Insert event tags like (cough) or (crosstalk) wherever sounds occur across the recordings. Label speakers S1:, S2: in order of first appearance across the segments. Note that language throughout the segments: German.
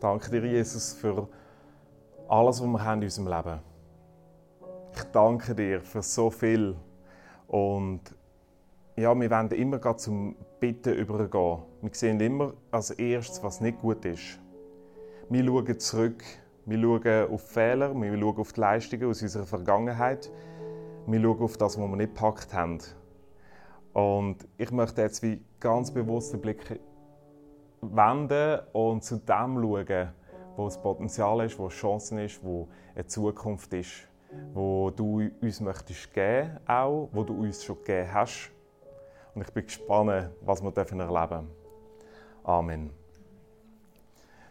S1: danke dir, Jesus, für alles, was wir haben in unserem Leben. Ich danke dir für so viel. Und ja, wir wollen immer zum Bitten übergehen. Wir sehen immer als erstes, was nicht gut ist. Wir schauen zurück. Wir schauen auf Fehler, wir schauen auf die Leistungen aus unserer Vergangenheit. Wir schauen auf das, was wir nicht gepackt haben. Und ich möchte jetzt wie ganz bewusst den Blick wenden und zu dem schauen, wo das Potenzial ist, wo Chancen ist, wo eine Zukunft ist, wo du uns möchtest geben, auch, wo du uns schon gegeben hast. Und ich bin gespannt, was wir erleben dürfen. Amen.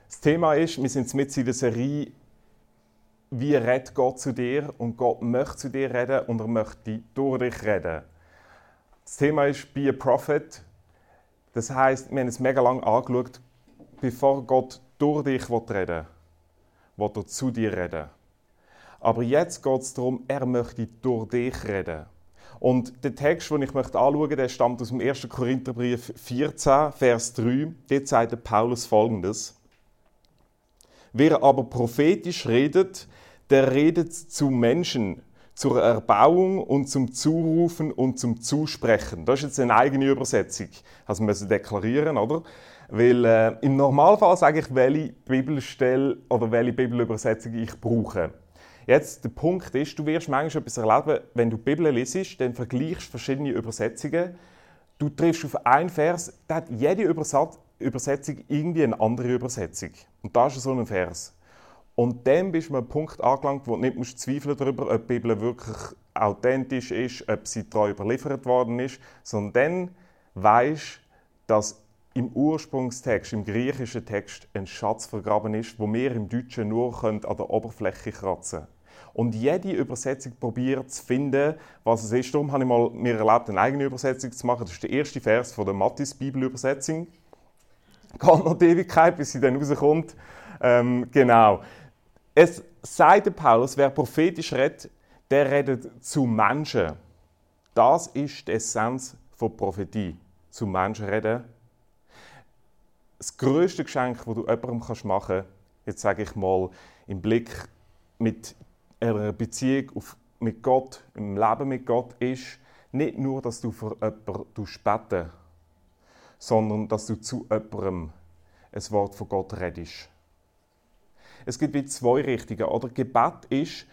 S1: Das Thema ist, wir sind mit in der Serie «Wie redet Gott zu dir?» und Gott möchte zu dir reden und er möchte durch dich reden. Das Thema ist «Be a Prophet». Das heißt, wir haben es mega lang angeschaut, bevor Gott durch dich reden will, will er zu dir reden. Aber jetzt geht es darum, er möchte durch dich reden. Und der Text, den ich möchte anschauen möchte, der stammt aus dem 1. Korintherbrief 14, Vers 3. Dort sagt Paulus folgendes. Wer aber prophetisch redet, der redet zu Menschen, zur Erbauung und zum Zurufen und zum Zusprechen. Das ist jetzt eine eigene Übersetzung. Also müssen deklarieren, oder? Weil äh, im Normalfall sage ich, welche Bibelstelle oder welche Bibelübersetzung ich brauche. Jetzt, der Punkt ist, du wirst manchmal etwas erleben, wenn du die Bibel liest, dann vergleichst du verschiedene Übersetzungen. Du triffst auf einen Vers, da hat jede Übersetzung irgendwie eine andere Übersetzung. Und da ist so ein Vers. Und dann bist du an einem Punkt angelangt, wo du nicht musst zweifeln darüber, ob die Bibel wirklich authentisch ist, ob sie treu überliefert worden ist, sondern dann weißt, dass im Ursprungstext, im griechischen Text, ein Schatz vergraben ist, wo wir im Deutschen nur an der Oberfläche kratzen können. Und jede Übersetzung probiert zu finden, was es ist. Darum habe ich mal mir erlaubt, eine eigene Übersetzung zu machen. Das ist der erste Vers von der Mattis Bibelübersetzung. Geht noch die Ewigkeit, bis sie dann rauskommt. Ähm, genau. Es sagt Paulus, wer prophetisch redet, der redet zu Menschen. Das ist die Essenz von Prophetie. Zu Menschen reden das größte Geschenk, das du jemandem machen kannst, jetzt sage ich mal, im Blick mit einer Beziehung auf, mit Gott, im Leben mit Gott, ist nicht nur, dass du für jemanden beten sondern dass du zu jemandem ein Wort von Gott redest. Es gibt wie zwei Richtungen. Oder Gebet ist,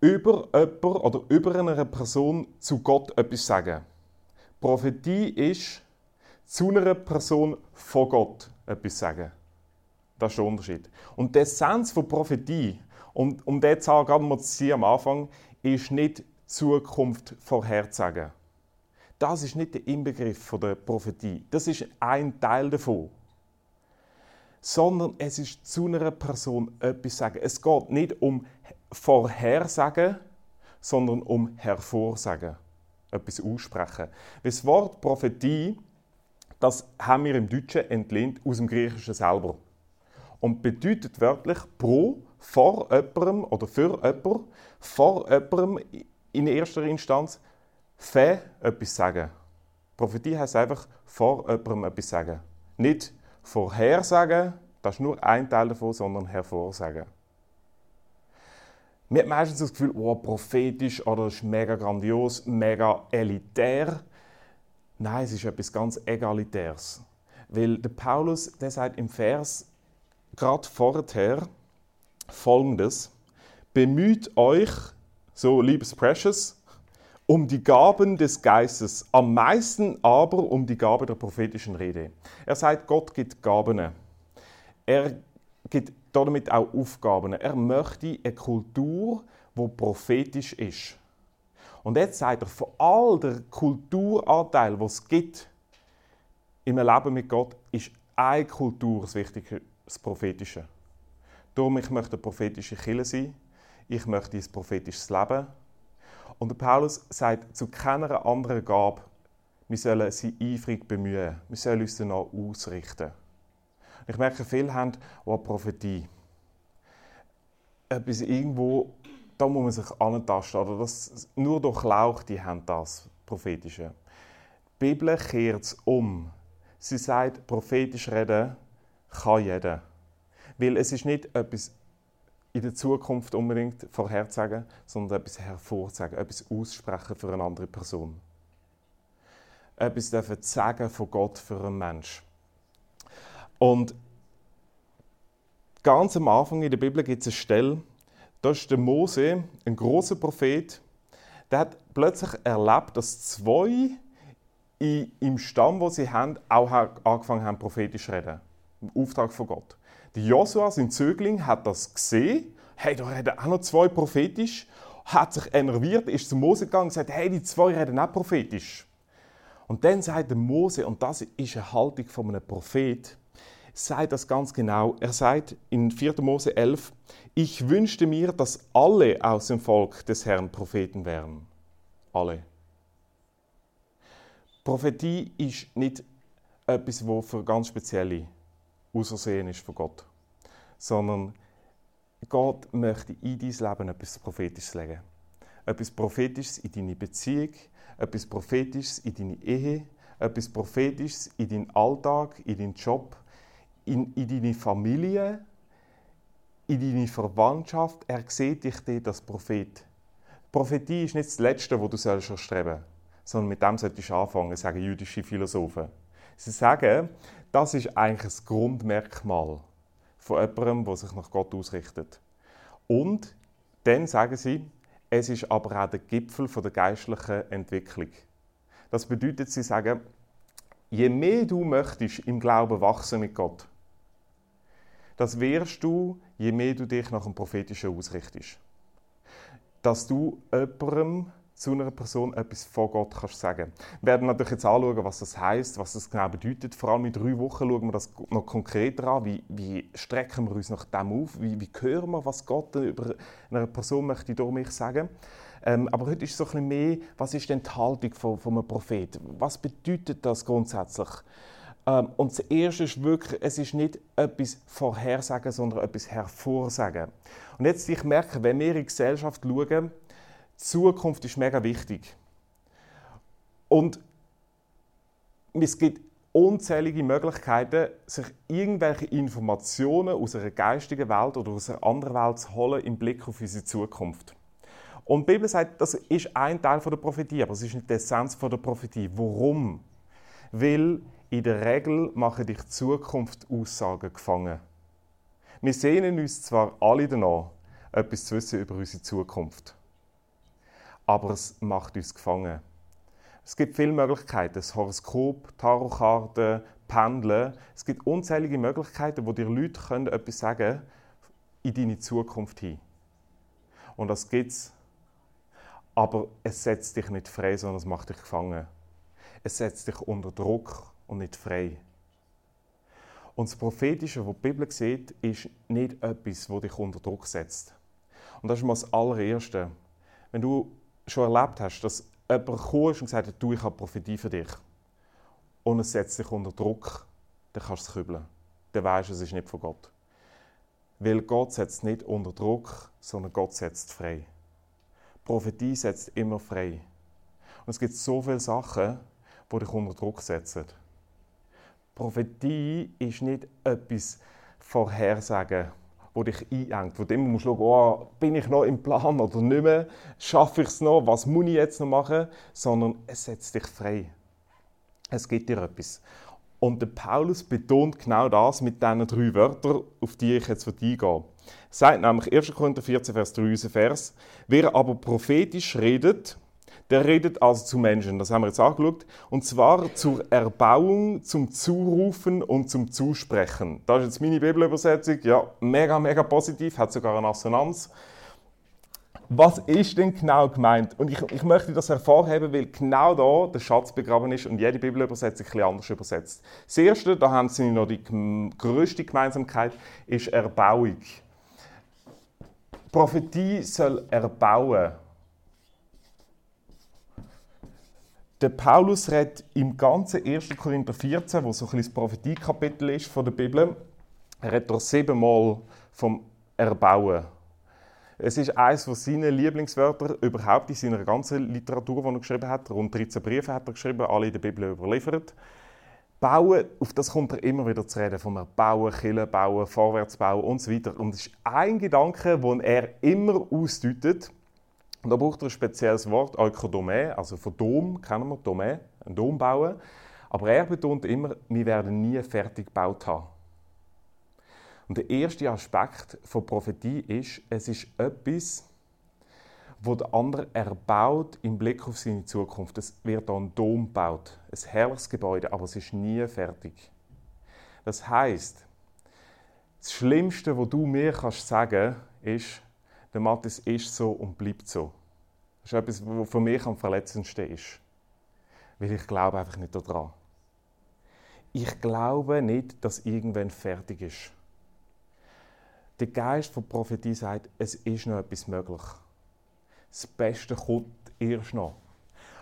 S1: über jemanden oder über eine Person zu Gott etwas sagen. Prophetie ist, zu einer Person von Gott etwas sagen. Das ist der Unterschied. Und der Essenz von Prophetie, und um den Zahl gerade mal zu sehen am Anfang, ist nicht Zukunft vorherzusagen. Das ist nicht der Inbegriff der Prophetie. Das ist ein Teil davon. Sondern es ist zu einer Person etwas sagen. Es geht nicht um Vorhersagen, sondern um Hervorsagen. Etwas aussprechen. Das Wort Prophetie das haben wir im Deutschen entlehnt aus dem Griechischen selber. Und bedeutet wörtlich pro, vor jemandem oder für jemanden, vor jemandem in erster Instanz fe etwas sagen. Prophetie heißt einfach vor jemandem etwas sagen. Nicht vorhersagen, das ist nur ein Teil davon, sondern hervorsagen. Man hat meistens das Gefühl, oh, prophetisch oder ist mega grandios, mega elitär. Nein, es ist etwas ganz Egalitäres. Weil der Paulus, der sagt im Vers gerade vorher folgendes: Bemüht euch, so liebes Precious, um die Gaben des Geistes, am meisten aber um die Gabe der prophetischen Rede. Er sagt, Gott gibt Gaben. Er gibt damit auch Aufgaben. Er möchte eine Kultur, die prophetisch ist. Und jetzt sagt er, von all der Kulturanteil, was es gibt im Leben mit Gott, ist eine Kultur das Wichtige, das Prophetische. Darum, ich möchte eine prophetische Kille sein. Ich möchte ein prophetisches Leben. Und der Paulus sagt zu keiner anderen Gabe, wir sollen sie eifrig bemühen. Wir sollen uns danach ausrichten. Ich merke, viele haben auch Prophetie. Etwas irgendwo da muss man sich antasten. Oder das, nur Durchlauchte haben das Prophetische. Die Bibel kehrt es um. Sie sagt, prophetisch reden kann jeder. Weil es ist nicht etwas in der Zukunft unbedingt vorherzusagen, sondern etwas hervorzusagen, etwas aussprechen für eine andere Person. Etwas dürfen sagen von Gott für einen Mensch. Und ganz am Anfang in der Bibel gibt es eine Stelle, da ist der Mose, ein großer Prophet, der hat plötzlich erlebt, dass zwei im Stamm, wo sie haben, auch angefangen haben, prophetisch zu reden. Im Auftrag von Gott. Der Josua, sein Zögling, hat das gesehen. Hey, da reden auch noch zwei prophetisch. Hat sich enerviert, ist zu Mose gegangen und gesagt: Hey, die zwei reden auch prophetisch. Und dann sagt der Mose, und das ist eine Haltung von einem Prophet, sagt das ganz genau. Er sagt in 4. Mose 11, ich wünschte mir, dass alle aus dem Volk des Herrn Propheten wären. Alle. Prophetie ist nicht etwas, das für ganz spezielle ausersehen ist von Gott, sondern Gott möchte in dein Leben etwas Prophetisches legen. Etwas Prophetisches in deine Beziehung, etwas Prophetisches in deine Ehe, etwas Prophetisches in deinen Alltag, in deinen Job, in, in deine Familie, in deine Verwandtschaft. Er sieht dich dort als Prophet. Prophetie ist nicht das Letzte, wo du erstreben sollst, sondern mit dem solltest du anfangen, sagen jüdische Philosophen. Sie sagen, das ist eigentlich das Grundmerkmal von jemandem, der sich nach Gott ausrichtet. Und dann sagen sie, es ist aber auch der Gipfel der geistlichen Entwicklung. Das bedeutet, sie sagen, je mehr du möchtest im Glauben wachsen mit Gott, das wirst du, je mehr du dich nach dem Prophetischen ausrichtest. Dass du jemandem zu einer Person etwas von Gott kannst sagen. Wir werden natürlich jetzt anschauen, was das heißt, was das genau bedeutet. Vor allem in drei Wochen schauen wir das noch konkreter an. Wie, wie strecken wir uns nach dem auf? Wie, wie hören wir, was Gott über eine Person möchte durch mich sagen? Ähm, aber heute ist so ein bisschen mehr, was ist denn die Haltung von, von einem Prophet? Was bedeutet das grundsätzlich? Ähm, und das Erste ist wirklich, es ist nicht etwas vorhersagen, sondern etwas hervorsagen. Und jetzt, ich merke, wenn wir in die Gesellschaft schauen, Zukunft ist mega wichtig. Und es gibt unzählige Möglichkeiten, sich irgendwelche Informationen aus einer geistigen Welt oder aus einer anderen Welt zu holen im Blick auf unsere Zukunft. Und die Bibel sagt, das ist ein Teil der Prophetie, aber es ist nicht die Essenz der Prophetie. Warum? Weil in der Regel machen dich Zukunftsaussagen gefangen. Wir sehnen uns zwar alle danach, etwas zu wissen über unsere Zukunft aber es macht uns gefangen. Es gibt viele Möglichkeiten, das Horoskop, Tarotkarten, Pendeln. Es gibt unzählige Möglichkeiten, wo dir Leute können etwas sagen in deine Zukunft hin. Und das gibt's. Aber es setzt dich nicht frei, sondern es macht dich gefangen. Es setzt dich unter Druck und nicht frei. Und das Prophetische, was die Bibel sieht, ist nicht etwas, das dich unter Druck setzt. Und das ist mal das Allererste. Wenn du schon erlebt hast, dass jemand ist und hat, du, ich habe Prophetie für dich. Und es setzt dich unter Druck, dann kannst du es kübeln. Dann weißt du, es ist nicht von Gott. Weil Gott setzt nicht unter Druck, sondern Gott setzt frei. Prophetie setzt immer frei. Und es gibt so viele Sachen, die dich unter Druck setzen. Prophetie ist nicht etwas Vorhersagen wo dich einengt, du immer musst schauen, oh, bin ich noch im Plan oder nicht mehr, schaffe ich es noch, was muss ich jetzt noch machen, sondern es setzt dich frei. Es gibt dir etwas. Und der Paulus betont genau das mit diesen drei Wörtern, auf die ich jetzt eingehe. Er sagt nämlich 1. Korinther 14, Vers 3, Vers, wer aber prophetisch redet, der redet also zu Menschen, das haben wir jetzt angeschaut, und zwar zur Erbauung, zum Zurufen und zum Zusprechen. Das ist jetzt meine Bibelübersetzung, ja, mega, mega positiv, hat sogar eine Assonanz. Was ist denn genau gemeint? Und ich, ich möchte das hervorheben, weil genau da der Schatz begraben ist und jede Bibelübersetzung bisschen anders übersetzt. Das erste, da haben sie noch die größte Gemeinsamkeit, ist Erbauung. Prophetie soll erbauen. Der Paulus redet im ganzen 1. Korinther 14, wo so ein das Prophetie-Kapitel ist von der Bibel, er redet dort siebenmal vom Erbauen. Es ist eines von seinen Lieblingswörter überhaupt in seiner ganzen Literatur, die er geschrieben hat. Rund 13 Briefe hat er geschrieben, alle in der Bibel überliefert. Bauen, auf das kommt er immer wieder zu reden, vom Bauen, Killen bauen, vorwärts bauen und so weiter. Und es ist ein Gedanke, den er immer ausdeutet. Und da braucht er ein spezielles Wort, Ökodomä, also von Dom kennen wir, Domä, ein Dom bauen. Aber er betont immer, wir werden nie fertig gebaut haben. Und der erste Aspekt von Prophetie ist, es ist etwas, wo der andere erbaut im Blick auf seine Zukunft. Es wird ein Dom gebaut, ein herrliches Gebäude, aber es ist nie fertig. Das heißt, das Schlimmste, was du mir kannst sagen, ist, der Matthias ist so und bleibt so. Das ist etwas, was für mich am verletzendsten ist. Weil ich glaube einfach nicht daran. Ich glaube nicht, dass irgendwann fertig ist. Der Geist von Prophetie sagt, es ist noch etwas möglich das Beste kommt erst noch.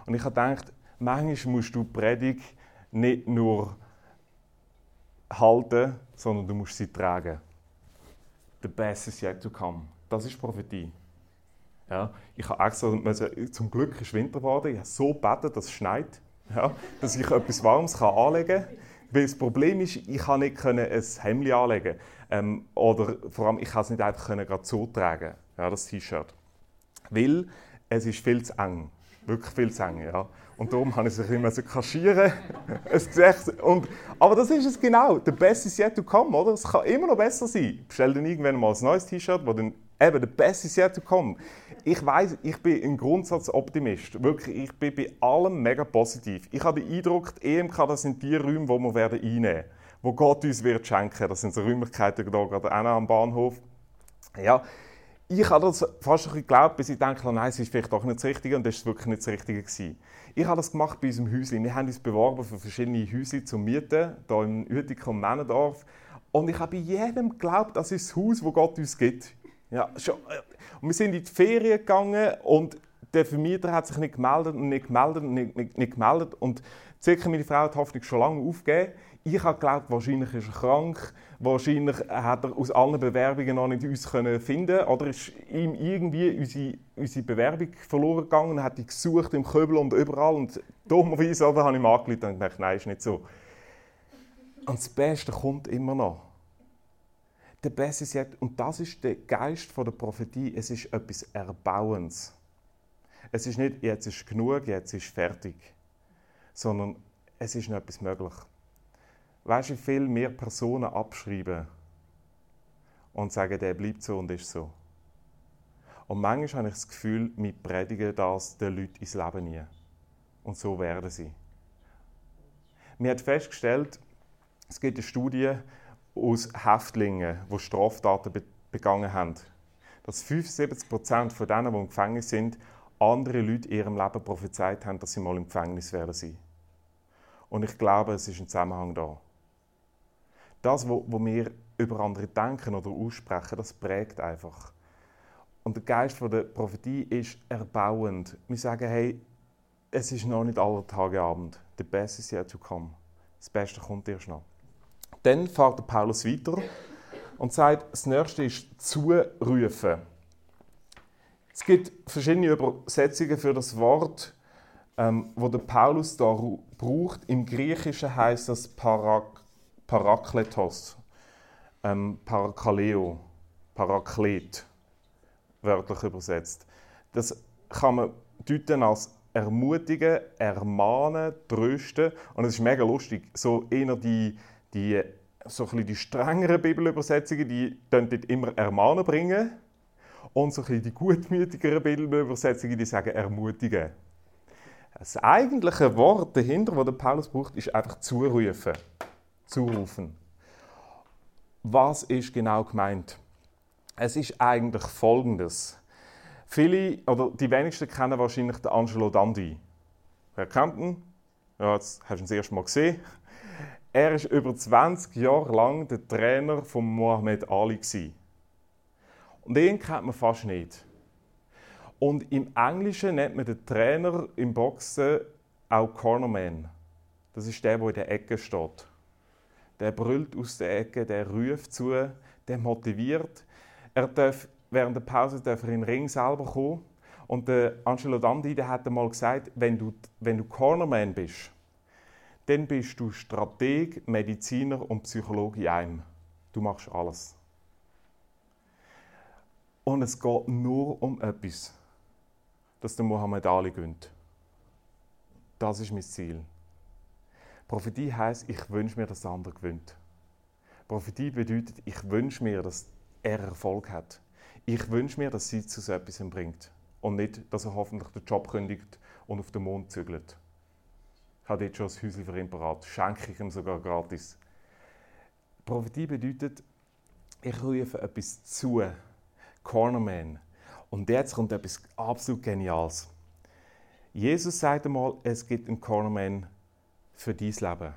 S1: Und ich habe gedacht, manchmal musst du die Predigt nicht nur halten, sondern du musst sie tragen. The best is yet to come. Das ist Prophetie. Ja, ich habe extra, zum Glück ist Winter geworden, ich habe so gebetet, dass es schneit, ja, dass ich etwas Warmes kann anlegen kann. Weil das Problem ist, ich kann nicht ein Hemd anlegen ähm, oder vor allem, ich kann es nicht einfach gerade so tragen, ja, das T-Shirt weil es ist viel zu eng. Wirklich viel zu eng, ja. Und darum habe ich es immer so kaschieren. (laughs) und, aber das ist es genau. Der Best is yet to come, oder? Es kann immer noch besser sein. Bestell dann irgendwann mal ein neues T-Shirt, wo dann eben der Best is yet to come. Ich weiß, ich bin ein Grundsatzoptimist. Wirklich, ich bin bei allem mega positiv. Ich habe den Eindruck, die EMK, das sind die Räume, die wir werden einnehmen werden. Wo Gott uns wird schenken. Das sind so Räumlichkeiten hier gerade am Bahnhof. Ja, ich habe das fast ein geglaubt, bis ich denke, nein, es ist vielleicht doch nicht das Richtige und das ist wirklich nicht das Richtige gewesen. Ich habe das gemacht bei unserem Häuschen. Wir haben uns beworben für verschiedene Häuser zum Mieten, hier im Uetikum Männendorf. Und ich habe bei jedem geglaubt, das ist das Haus, das Gott uns gibt. Ja, schon. Und wir sind in die Ferien gegangen und der Vermieter hat sich nicht gemeldet und nicht gemeldet und nicht, nicht, nicht gemeldet. Und circa meine Frau hat die Hoffnung schon lange aufgegeben. Ich habe geglaubt, wahrscheinlich ist er krank, wahrscheinlich hat er aus allen Bewerbungen noch nicht uns können finden oder ist ihm irgendwie unsere, unsere Bewerbung verloren gegangen und hat die gesucht im Köbel und überall und dummerweise habe ich mir angerufen und gedacht, nein, ist nicht so. Und das Beste kommt immer noch. Der ist jetzt, und das ist der Geist der Prophetie, es ist etwas Erbauens. Es ist nicht, jetzt ist genug, jetzt ist fertig, sondern es ist noch etwas möglich. Weißt du, wie viel mehr Personen abschreiben und sagen, der bleibt so und ist so. Und manchmal habe ich das Gefühl, wir predigen das den Leuten ins Leben nie. Und so werden sie. Wir haben festgestellt, es gibt eine Studie aus Häftlingen, die Straftaten begangen haben, dass 75 Prozent von denen, die im Gefängnis sind, andere Leute in ihrem Leben prophezeit haben, dass sie mal im Gefängnis werden sein. Und ich glaube, es ist ein Zusammenhang da. Das, was wir über andere denken oder aussprechen, das prägt einfach. Und der Geist der Prophetie ist erbauend. Wir sagen, hey, es ist noch nicht aller Tage Abend. The best is yet to come. Das Beste kommt erst noch. Dann fährt Paulus weiter und sagt, das Nächste ist zurufen. Es gibt verschiedene Übersetzungen für das Wort, ähm, wo der Paulus da braucht. Im Griechischen heißt das Parak Parakletos, ähm, Parakaleo, Paraklet, wörtlich übersetzt. Das kann man deuten als ermutigen, ermahnen, trösten. Und es ist mega lustig. So eher die, die, so die strengeren Bibelübersetzungen, die dort immer ermahnen bringen. Und so die gutmütigeren Bibelübersetzungen, die sagen ermutigen. Das eigentliche Wort dahinter, das Paulus braucht, ist einfach zurufen zurufen. Was ist genau gemeint? Es ist eigentlich Folgendes. Viele, oder die wenigsten kennen wahrscheinlich den Angelo Dandi. Wer kennt ihn? Ja, jetzt hast du ihn das erste Mal gesehen. Er war über 20 Jahre lang der Trainer von Mohammed Ali. Und ihn kennt man fast nicht. Und im Englischen nennt man den Trainer im Boxen auch Cornerman. Das ist der, der in der Ecke steht der brüllt aus der Ecke, der ruft zu, der motiviert. Er darf, während der Pause darf er in den Ring selber kommen. Und der Angelo Dandi der hat einmal gesagt, wenn du, wenn du Cornerman bist, dann bist du Strateg, Mediziner und Psychologe in einem. Du machst alles. Und es geht nur um etwas, dass der Mohammed Ali gönnt. Das ist mein Ziel. Prophetie heißt, ich wünsche mir, dass der andere gewinnt. Prophetie bedeutet, ich wünsche mir, dass er Erfolg hat. Ich wünsche mir, dass sie zu so etwas bringt. Und nicht, dass er hoffentlich den Job kündigt und auf den Mond zügelt. Habe jetzt schon ein Häuschen für ihn parat. Schenke ich ihm sogar gratis. Prophetie bedeutet, ich rufe etwas zu. Cornerman. Und jetzt kommt etwas absolut Geniales. Jesus sagt einmal, es gibt einen Cornerman für dein Leben.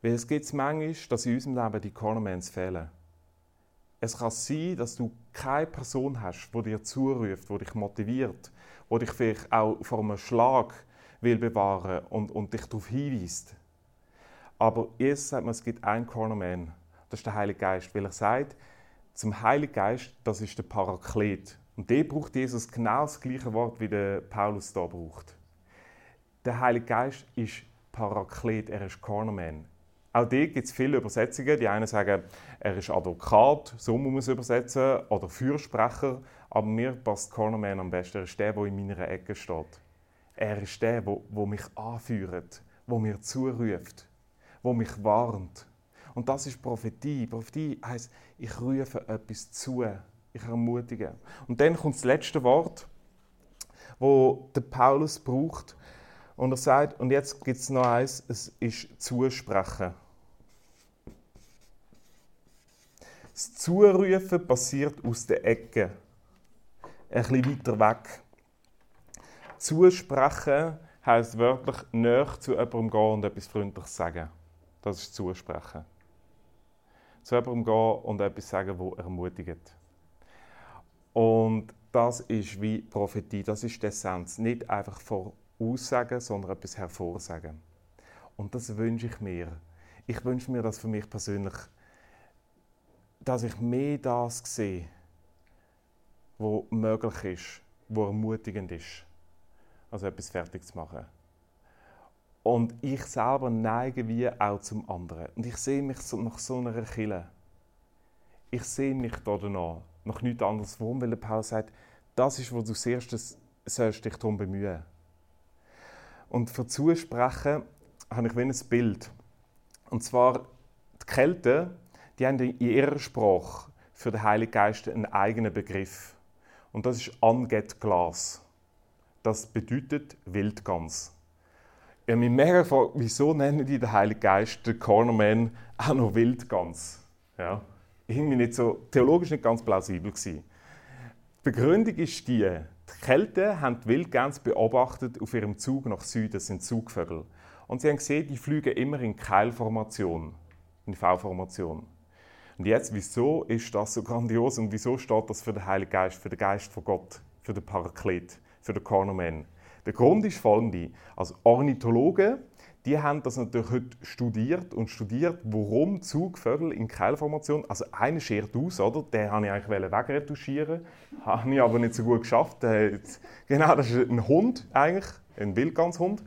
S1: Weil es gibt manchmal, dass in unserem Leben die Cornermans fehlen. Es kann sein, dass du keine Person hast, die dir zuruft, die dich motiviert, die dich vielleicht auch vor einem Schlag will bewahren und, und dich darauf hinweist. Aber Jesus sagt mir, es gibt einen Cornerman. Das ist der Heilige Geist. Weil er sagt, zum Heiligen Geist, das ist der Paraklet. Und der braucht Jesus genau das gleiche Wort, wie der Paulus da braucht. Der Heilige Geist ist Paraklet, er ist Cornerman. Auch hier gibt es viele Übersetzungen. Die einen sagen, er ist Advokat, so muss man es übersetzen, oder Fürsprecher. Aber mir passt Cornerman am besten. Er ist der, der in meiner Ecke steht. Er ist der, der mich anführt, der mir zuruft, der mich warnt. Und das ist Prophetie. Prophetie heißt, ich rufe etwas zu, ich ermutige. Und dann kommt das letzte Wort, wo der Paulus braucht. Und er sagt, und jetzt gibt es noch eins, es ist Zusprechen. Das Zurufen passiert aus der Ecke, ein bisschen weiter weg. Zusprechen heisst wörtlich näher zu jemandem gehen und etwas Freundliches sagen. Das ist Zusprechen. Zu jemandem gehen und etwas sagen, das ermutigt. Und das ist wie Prophetie, das ist die Essenz. Nicht einfach voraussagen, sondern etwas hervorsagen. Und das wünsche ich mir. Ich wünsche mir das für mich persönlich dass ich mehr das sehe, was möglich ist, was ermutigend ist, als etwas fertig zu machen. Und ich selber neige wie auch zum anderen. Und ich sehe mich so, nach so einer Kille. Ich sehe mich da danach, nach nichts anderes. Warum? Weil Paul sagt, das ist, wo du als erstes dich darum bemühen. Und für Zusprechen habe ich wie ein Bild. Und zwar die Kälte die haben in ihrer Sprache für den Heiligen Geist einen eigenen Begriff. Und das ist Anget Glas. Das bedeutet Wildgans. Ich habe mich mega gefragt, wieso nennen die den Heiligen Geist, den Cornerman, auch noch Wildgans? Ja. Irgendwie nicht so, theologisch nicht ganz plausibel gewesen. Die Begründung ist die, die Kelten haben die Wildgans beobachtet auf ihrem Zug nach Süden, das sind Zugvögel. Und sie haben gesehen, die fliegen immer in Keilformation, in V-Formation. Und jetzt, wieso ist das so grandios und wieso steht das für den Heiligen Geist, für den Geist von Gott, für den Paraklet, für den Cornerman? Der Grund ist folgender. Als Ornithologen, die haben das natürlich heute studiert und studiert, warum Zugvögel in Keilformation, also einer schert aus, oder? Den wollte ich eigentlich wegretuschieren, habe ich aber nicht so gut geschafft. Genau, das ist ein Hund eigentlich, ein Wildganshund.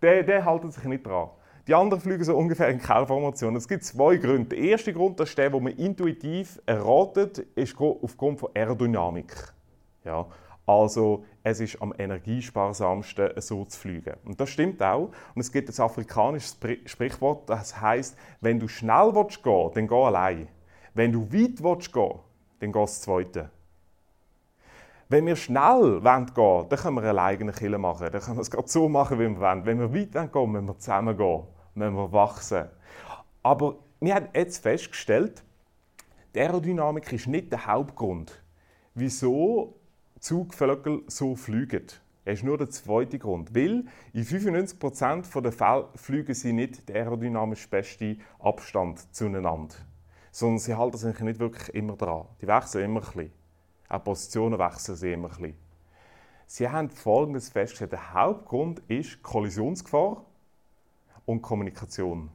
S1: Der, der hält sich nicht dran. Die anderen fliegen so ungefähr in Keilformation. Es gibt zwei Gründe. Der erste Grund, das ist der, den man intuitiv erratet, ist aufgrund von Aerodynamik. Ja, also es ist am energiesparsamsten, so zu fliegen. Und das stimmt auch. Und es gibt ein afrikanisches Sprichwort, das heißt, wenn du schnell willst gehen, dann geh allein. Wenn du weit willst gehen, dann geh das Zweite. Wenn wir schnell gehen wollen, dann können wir eine eigene Kille machen. Dann können wir es gerade so machen, wie wir wollen. Wenn wir weit gehen müssen wir zusammen gehen müssen wir wachsen. Aber wir haben jetzt festgestellt, die Aerodynamik ist nicht der Hauptgrund, wieso Zugvögel so fliegen. Er ist nur der zweite Grund. Weil in 95% der Fälle fliegen sie nicht den aerodynamisch besten Abstand zueinander. Sondern sie halten sich nicht wirklich immer dran. Die wechseln immer ein bisschen. Auch Positionen wechseln sie immer ein bisschen. Sie haben Folgendes festgestellt. Der Hauptgrund ist Kollisionsgefahr und Kommunikation.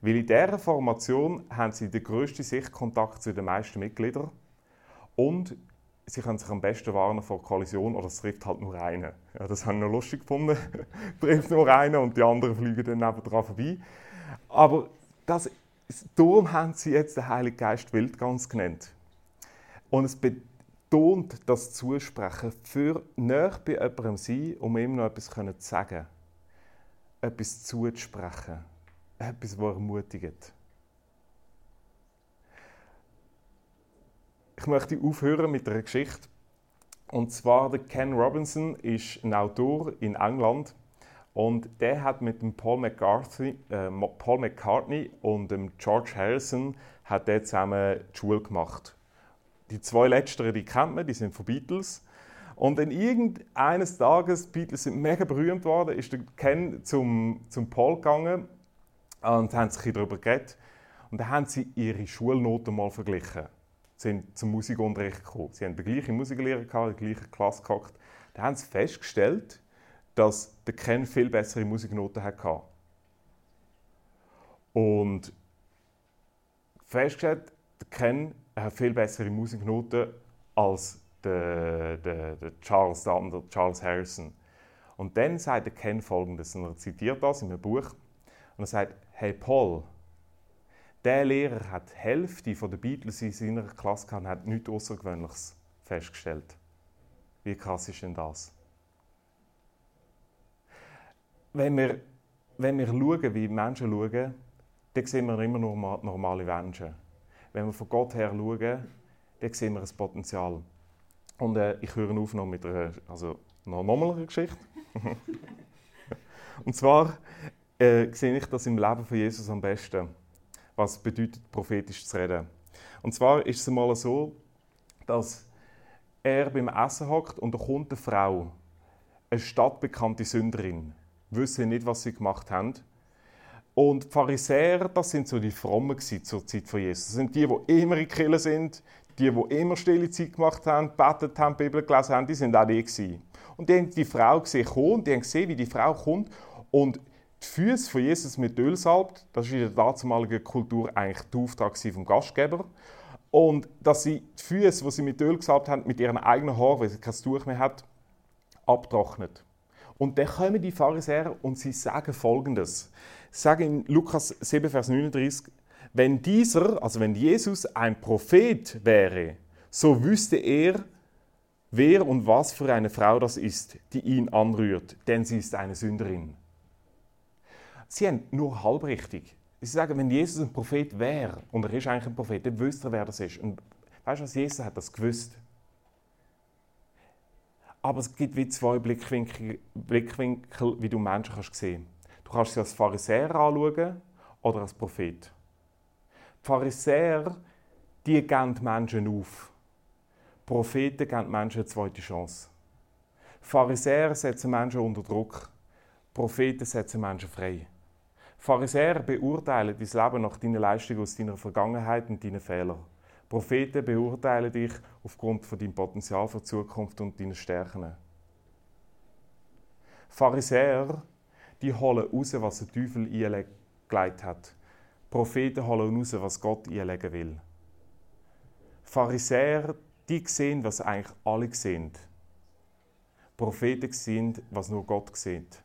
S1: Weil in dieser Formation haben sie den grössten Sichtkontakt zu den meisten Mitgliedern und sie können sich am besten warnen vor Kollision oder es trifft halt nur einen. Ja, das habe ich noch lustig gefunden. (laughs) trifft nur einen und die anderen fliegen dann nebenan vorbei. Aber das, darum haben sie jetzt den Heiligen Geist Wildgans genannt. Und es betont das Zusprechen für näher bei jemandem sein, um ihm noch etwas zu sagen. Etwas zuzusprechen. Etwas, das ermutigt. Ich möchte aufhören mit einer Geschichte. Und zwar der Ken Robinson ist ein Autor in England und der hat mit dem Paul McCarthy, äh, Paul McCartney und dem George Harrison hat der zusammen die Schule gemacht. Die zwei letzteren, die kennt man, die sind von Beatles. Und dann irgendeines Tages, die Beatles sind mega berühmt worden, ist der Ken zum, zum Paul gegangen und haben sich darüber geredet. Und dann haben sie ihre Schulnoten mal verglichen sind zum Musikunterricht gekommen. Sie haben den gleichen Musiklehrer gehabt, die gleiche Klasse gehabt. Da haben sie festgestellt, dass der Ken viel bessere Musiknoten hatte. Und festgestellt, der Ken hat viel bessere Musiknoten als der, der, der Charles, der andere Charles Harrison. Und dann sagt der Ken folgendes, und er zitiert das in einem Buch, und er sagt, hey Paul, der Lehrer hat die Hälfte der Beatles in seiner Klasse gehabt und hat nichts Außergewöhnliches festgestellt. Wie krass ist denn das? Wenn wir, wenn wir schauen, wie Menschen schauen, dann sehen wir immer nur normale Menschen. Wenn wir von Gott her schauen, dann sehen wir ein Potenzial. Und äh, ich höre auf noch mit einer, also nochmal Geschichte. (laughs) und zwar äh, sehe ich das im Leben von Jesus am besten was bedeutet, prophetisch zu reden. Und zwar ist es mal so, dass er beim Essen hockt und da kommt eine Frau, eine stadtbekannte Sünderin, wissen nicht, was sie gemacht haben. Und die Pharisäer, das sind so die Frommen zur Zeit von Jesus. Das sind die, die immer in Kirche sind, die, die immer stille Zeit gemacht haben, betet haben, Bibel gelesen haben, die sind auch die gewesen. Und die haben die Frau gesehen kommen, die haben gesehen, wie die Frau kommt und die Füße von Jesus mit Öl salbt. Das war in der damaligen Kultur eigentlich der Auftrag vom Gastgeber. Und dass sie die Füße, die sie mit Öl gesalbt haben, mit ihren eigenen Haaren, weil sie kein Tuch mehr hat, abtrocknet. Und dann kommen die Pharisäer und sie sagen folgendes. Sie sagen in Lukas 7, Vers 39, wenn dieser, also wenn Jesus ein Prophet wäre, so wüsste er, wer und was für eine Frau das ist, die ihn anrührt, denn sie ist eine Sünderin. Sie haben nur halb richtig. Sie sagen, wenn Jesus ein Prophet wäre, und er ist eigentlich ein Prophet, dann wüsste er, wer das ist. Und weißt du was, Jesus hat das gewusst. Aber es gibt wie zwei Blickwinkel, Blickwinkel wie du Menschen kannst sehen Du kannst sie als Pharisäer anschauen oder als Prophet. Die Pharisäer, die geben Menschen auf. Propheten geben Menschen eine zweite Chance. Pharisäer setzen Menschen unter Druck. Propheten setzen Menschen frei. Pharisäer beurteilen dein Leben nach deinen Leistungen aus deiner Vergangenheit und deinen Fehlern. Propheten beurteilen dich aufgrund von deinem Potenzial für die Zukunft und deinen Stärken. Pharisäer, die holen raus, was der Teufel eingelegt hat. Propheten holen raus, was Gott einlegen will. Pharisäer, die sehen, was eigentlich alle sehen. Propheten sehen, was nur Gott sieht.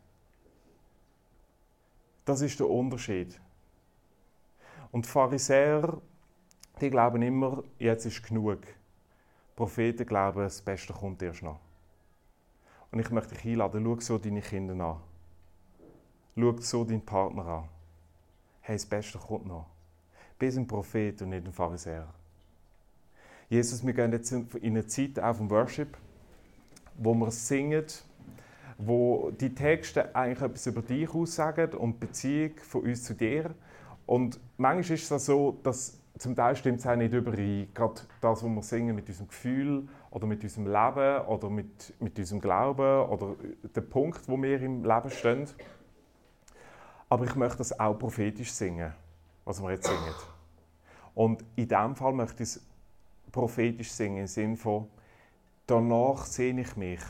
S1: Das ist der Unterschied. Und die Pharisäer, die glauben immer, jetzt ist genug. Die Propheten glauben, das Beste kommt erst noch. Und ich möchte dich einladen, schau so deine Kinder an. Schau so deinen Partner an. Hey, das Beste kommt noch. Bist ein Prophet und nicht ein Pharisäer. Jesus, wir gehen jetzt in eine Zeit auf dem Worship, wo wir singen, wo die Texte eigentlich etwas über dich aussagen und die Beziehung von uns zu dir. Und manchmal ist es so, dass zum Teil stimmt es auch nicht überein. Gerade das, was wir singen mit unserem Gefühl oder mit unserem Leben oder mit, mit unserem Glauben oder der Punkt, wo wir im Leben stehen. Aber ich möchte das auch prophetisch singen, was wir jetzt singen. Und in diesem Fall möchte ich es prophetisch singen, im Sinne von, danach sehne ich mich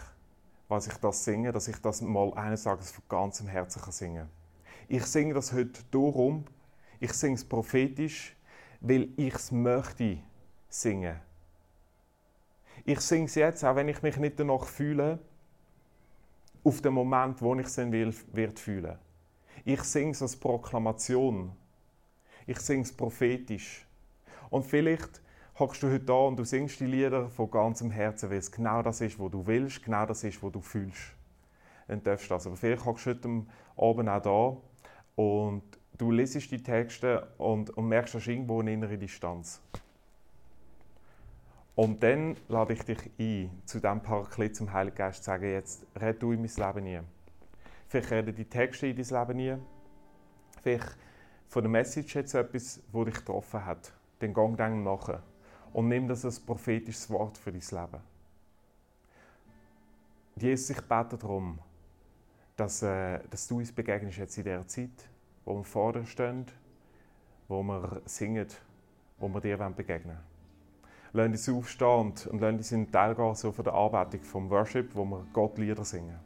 S1: was ich das singe, dass ich das mal eines Tages von ganzem Herzen singen kann. Ich singe das heute darum, ich singe es prophetisch, weil ich es möchte singen. Ich singe es jetzt, auch wenn ich mich nicht danach fühle, auf den Moment, wo ich es will, wird fühlen. Ich singe es als Proklamation. Ich singe es prophetisch. Und vielleicht hockst du heute da und du singst die Lieder von ganzem Herzen, weil es genau das ist, was du willst, genau das ist, was du fühlst. Dann darfst du das. Aber vielleicht hockst du heute Abend auch da und du lesest die Texte und, und merkst, da ist irgendwo eine innere Distanz. Und dann lade ich dich ein, zu diesem Parklied zum Heiligen Geist zu sagen, jetzt red du in mein Leben nie. Vielleicht reden die Texte in dein Leben nie. Vielleicht von der Message jetzt etwas, das dich getroffen hat. Den Gang dann nachher. Und nimm das als prophetisches Wort für dein Leben. Jesus, ich bete darum, dass, äh, dass du uns begegnest jetzt in dieser Zeit, wo wir vor dir stehen, wo wir singen, wo wir dir begegnen wollen lassen uns aufstehen und, und lassen uns in den Teil gehen so von der Arbeitung, vom Worship, wo wir Gott Lieder singen.